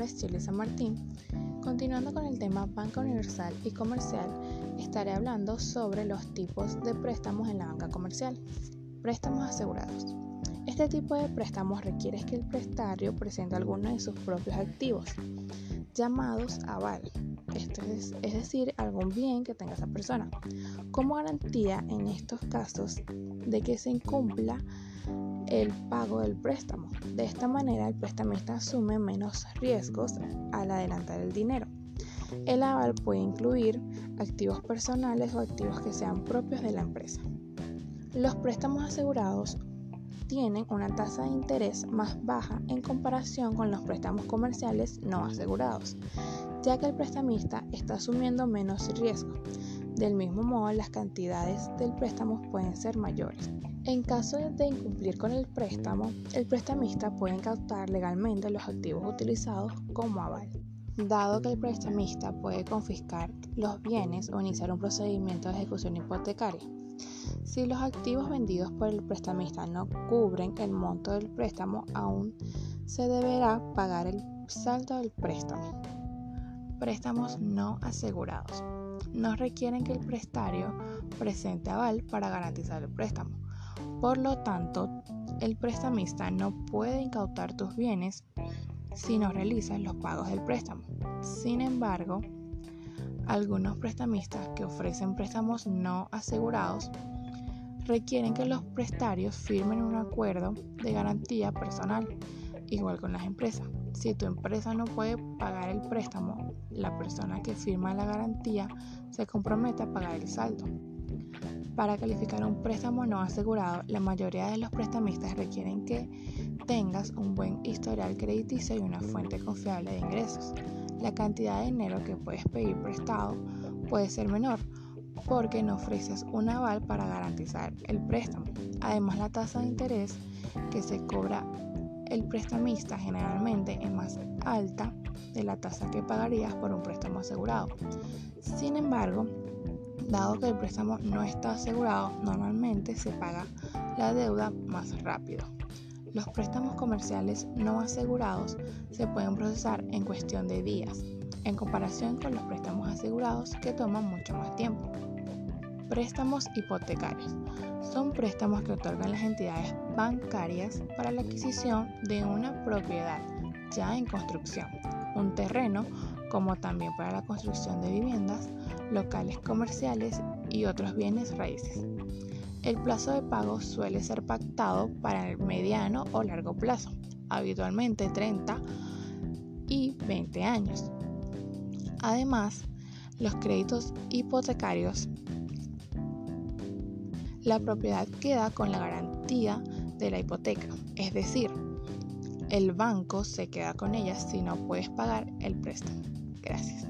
Shirley San Martín. Continuando con el tema banca universal y comercial, estaré hablando sobre los tipos de préstamos en la banca comercial. Préstamos asegurados. Este tipo de préstamos requiere que el prestario presente alguno de sus propios activos, llamados aval, es decir, algún bien que tenga esa persona, como garantía en estos casos de que se incumpla el pago del préstamo. De esta manera, el prestamista asume menos riesgos al adelantar el dinero. El aval puede incluir activos personales o activos que sean propios de la empresa. Los préstamos asegurados tienen una tasa de interés más baja en comparación con los préstamos comerciales no asegurados, ya que el prestamista está asumiendo menos riesgo. Del mismo modo, las cantidades del préstamo pueden ser mayores. En caso de incumplir con el préstamo, el prestamista puede incautar legalmente los activos utilizados como aval. Dado que el prestamista puede confiscar los bienes o iniciar un procedimiento de ejecución hipotecaria. Si los activos vendidos por el prestamista no cubren el monto del préstamo, aún se deberá pagar el saldo del préstamo. Préstamos no asegurados. No requieren que el prestario presente aval para garantizar el préstamo por lo tanto, el prestamista no puede incautar tus bienes si no realizas los pagos del préstamo. Sin embargo, algunos prestamistas que ofrecen préstamos no asegurados requieren que los prestarios firmen un acuerdo de garantía personal, igual con las empresas. Si tu empresa no puede pagar el préstamo, la persona que firma la garantía se compromete a pagar el saldo. Para calificar un préstamo no asegurado, la mayoría de los prestamistas requieren que tengas un buen historial crediticio y una fuente confiable de ingresos. La cantidad de dinero que puedes pedir prestado puede ser menor porque no ofreces un aval para garantizar el préstamo. Además, la tasa de interés que se cobra el prestamista generalmente es más alta de la tasa que pagarías por un préstamo asegurado. Sin embargo, Dado que el préstamo no está asegurado, normalmente se paga la deuda más rápido. Los préstamos comerciales no asegurados se pueden procesar en cuestión de días, en comparación con los préstamos asegurados que toman mucho más tiempo. Préstamos hipotecarios. Son préstamos que otorgan las entidades bancarias para la adquisición de una propiedad ya en construcción, un terreno como también para la construcción de viviendas, locales comerciales y otros bienes raíces. El plazo de pago suele ser pactado para el mediano o largo plazo, habitualmente 30 y 20 años. Además, los créditos hipotecarios, la propiedad queda con la garantía de la hipoteca, es decir, el banco se queda con ella si no puedes pagar el préstamo. Gracias.